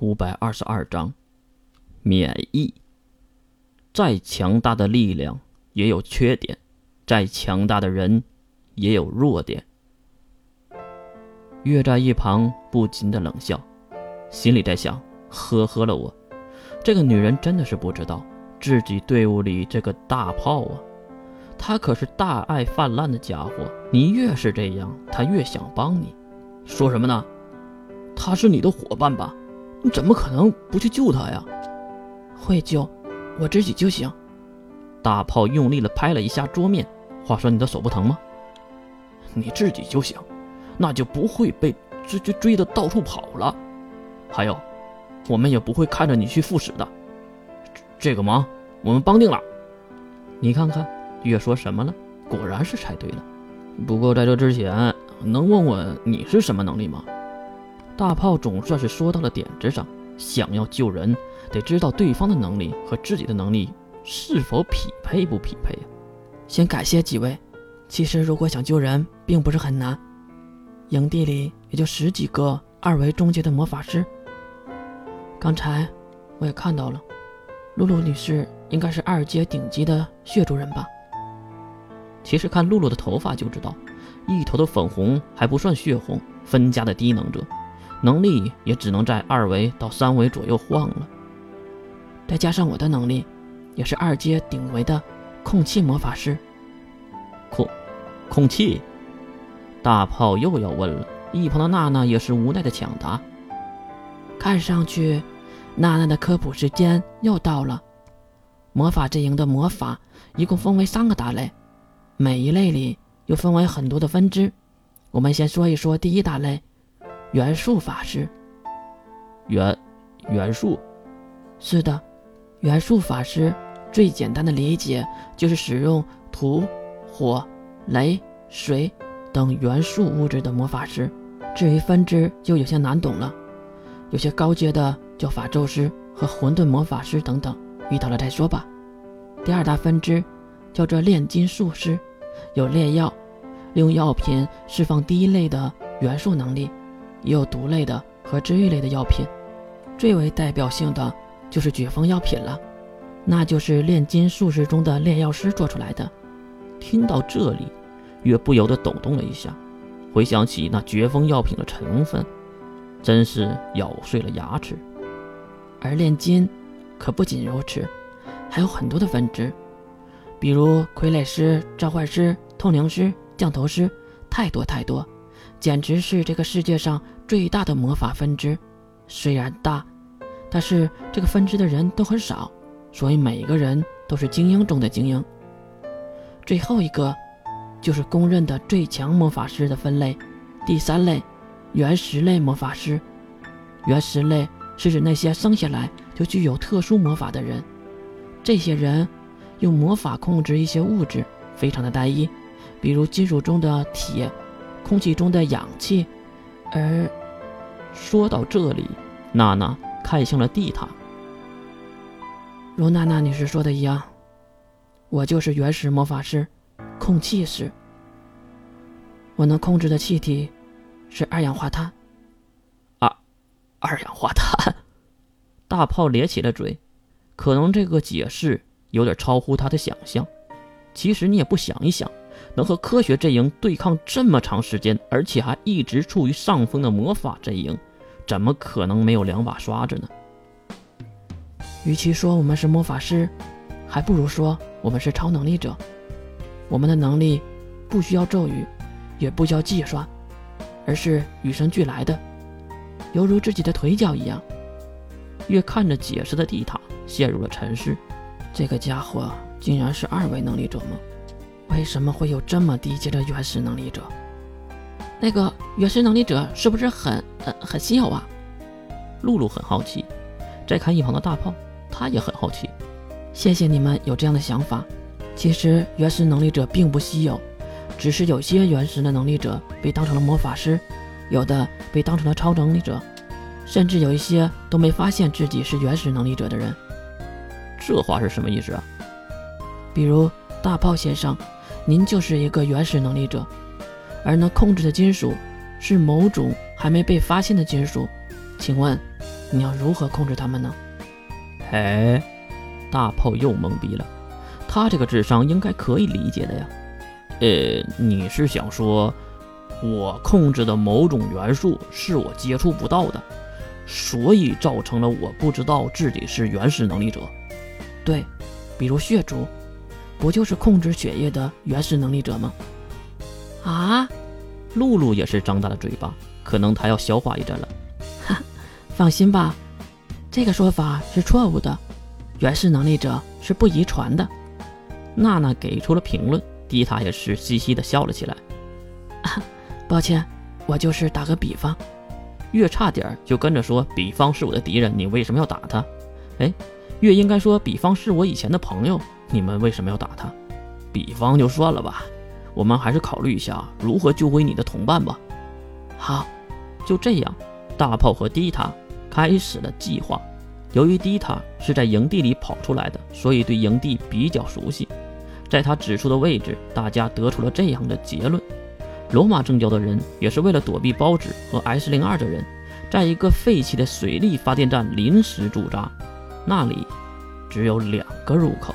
五百二十二章，免疫。再强大的力量也有缺点，再强大的人也有弱点。月在一旁不禁的冷笑，心里在想：呵呵了我，这个女人真的是不知道自己队伍里这个大炮啊，他可是大爱泛滥的家伙。你越是这样，他越想帮你。说什么呢？他是你的伙伴吧？你怎么可能不去救他呀？会救，我自己就行。大炮用力的拍了一下桌面。话说你的手不疼吗？你自己就行，那就不会被追追追的到处跑了。还有，我们也不会看着你去赴死的。这个忙我们帮定了。你看看，月说什么了？果然是猜对了。不过在这之前，能问问你是什么能力吗？大炮总算是说到了点子上，想要救人，得知道对方的能力和自己的能力是否匹配不匹配呀。先感谢几位，其实如果想救人，并不是很难。营地里也就十几个二维终结的魔法师。刚才我也看到了，露露女士应该是二阶顶级的血族人吧？其实看露露的头发就知道，一头的粉红还不算血红，分家的低能者。能力也只能在二维到三维左右晃了，再加上我的能力，也是二阶顶维的空气魔法师。空，空气？大炮又要问了。一旁的娜娜也是无奈的抢答。看上去，娜娜的科普时间又到了。魔法阵营的魔法一共分为三个大类，每一类里又分为很多的分支。我们先说一说第一大类。元素法师，元元素，是的，元素法师最简单的理解就是使用土、火、雷、水等元素物质的魔法师。至于分支就有些难懂了，有些高阶的叫法咒师和混沌魔法师等等，遇到了再说吧。第二大分支叫做炼金术师，有炼药，利用药品释放第一类的元素能力。也有毒类的和治愈类的药品，最为代表性的就是绝风药品了，那就是炼金术士中的炼药师做出来的。听到这里，月不由得抖动了一下，回想起那绝风药品的成分，真是咬碎了牙齿。而炼金可不仅如此，还有很多的分支，比如傀儡师、召唤师、通灵师、降头师，太多太多。简直是这个世界上最大的魔法分支，虽然大，但是这个分支的人都很少，所以每个人都是精英中的精英。最后一个，就是公认的最强魔法师的分类，第三类，原石类魔法师。原石类是指那些生下来就具有特殊魔法的人，这些人用魔法控制一些物质，非常的单一，比如金属中的铁。空气中的氧气，而说到这里，娜娜看向了地毯。如娜娜女士说的一样，我就是原始魔法师，空气师。我能控制的气体是二氧化碳。二，二氧化碳。大炮咧起了嘴，可能这个解释有点超乎他的想象。其实你也不想一想。能和科学阵营对抗这么长时间，而且还一直处于上风的魔法阵营，怎么可能没有两把刷子呢？与其说我们是魔法师，还不如说我们是超能力者。我们的能力不需要咒语，也不需要计算，而是与生俱来的，犹如自己的腿脚一样。越看着解释的地塔，陷入了沉思。这个家伙竟然是二维能力者吗？为什么会有这么低阶的原始能力者？那个原始能力者是不是很呃很稀有啊？露露很好奇。再看一旁的大炮，他也很好奇。谢谢你们有这样的想法。其实原始能力者并不稀有，只是有些原始的能力者被当成了魔法师，有的被当成了超能力者，甚至有一些都没发现自己是原始能力者的人。这话是什么意思啊？比如大炮先生。您就是一个原始能力者，而能控制的金属是某种还没被发现的金属，请问你要如何控制他们呢？哎，大炮又懵逼了。他这个智商应该可以理解的呀。呃，你是想说，我控制的某种元素是我接触不到的，所以造成了我不知道自己是原始能力者？对，比如血族，不就是控制血液的原始能力者吗？啊！露露也是张大了嘴巴，可能她要消化一阵了。哈，放心吧，这个说法是错误的，原始能力者是不遗传的。娜娜给出了评论，迪塔也是嘻嘻的笑了起来。啊，抱歉，我就是打个比方。越差点就跟着说：“比方是我的敌人，你为什么要打他？”哎，越应该说：“比方是我以前的朋友，你们为什么要打他？”比方就算了吧，我们还是考虑一下如何救回你的同伴吧。好，就这样，大炮和迪塔开始了计划。由于迪塔是在营地里跑出来的，所以对营地比较熟悉。在他指出的位置，大家得出了这样的结论：罗马正教的人也是为了躲避包子和 S 零二的人，在一个废弃的水力发电站临时驻扎，那里只有两个入口。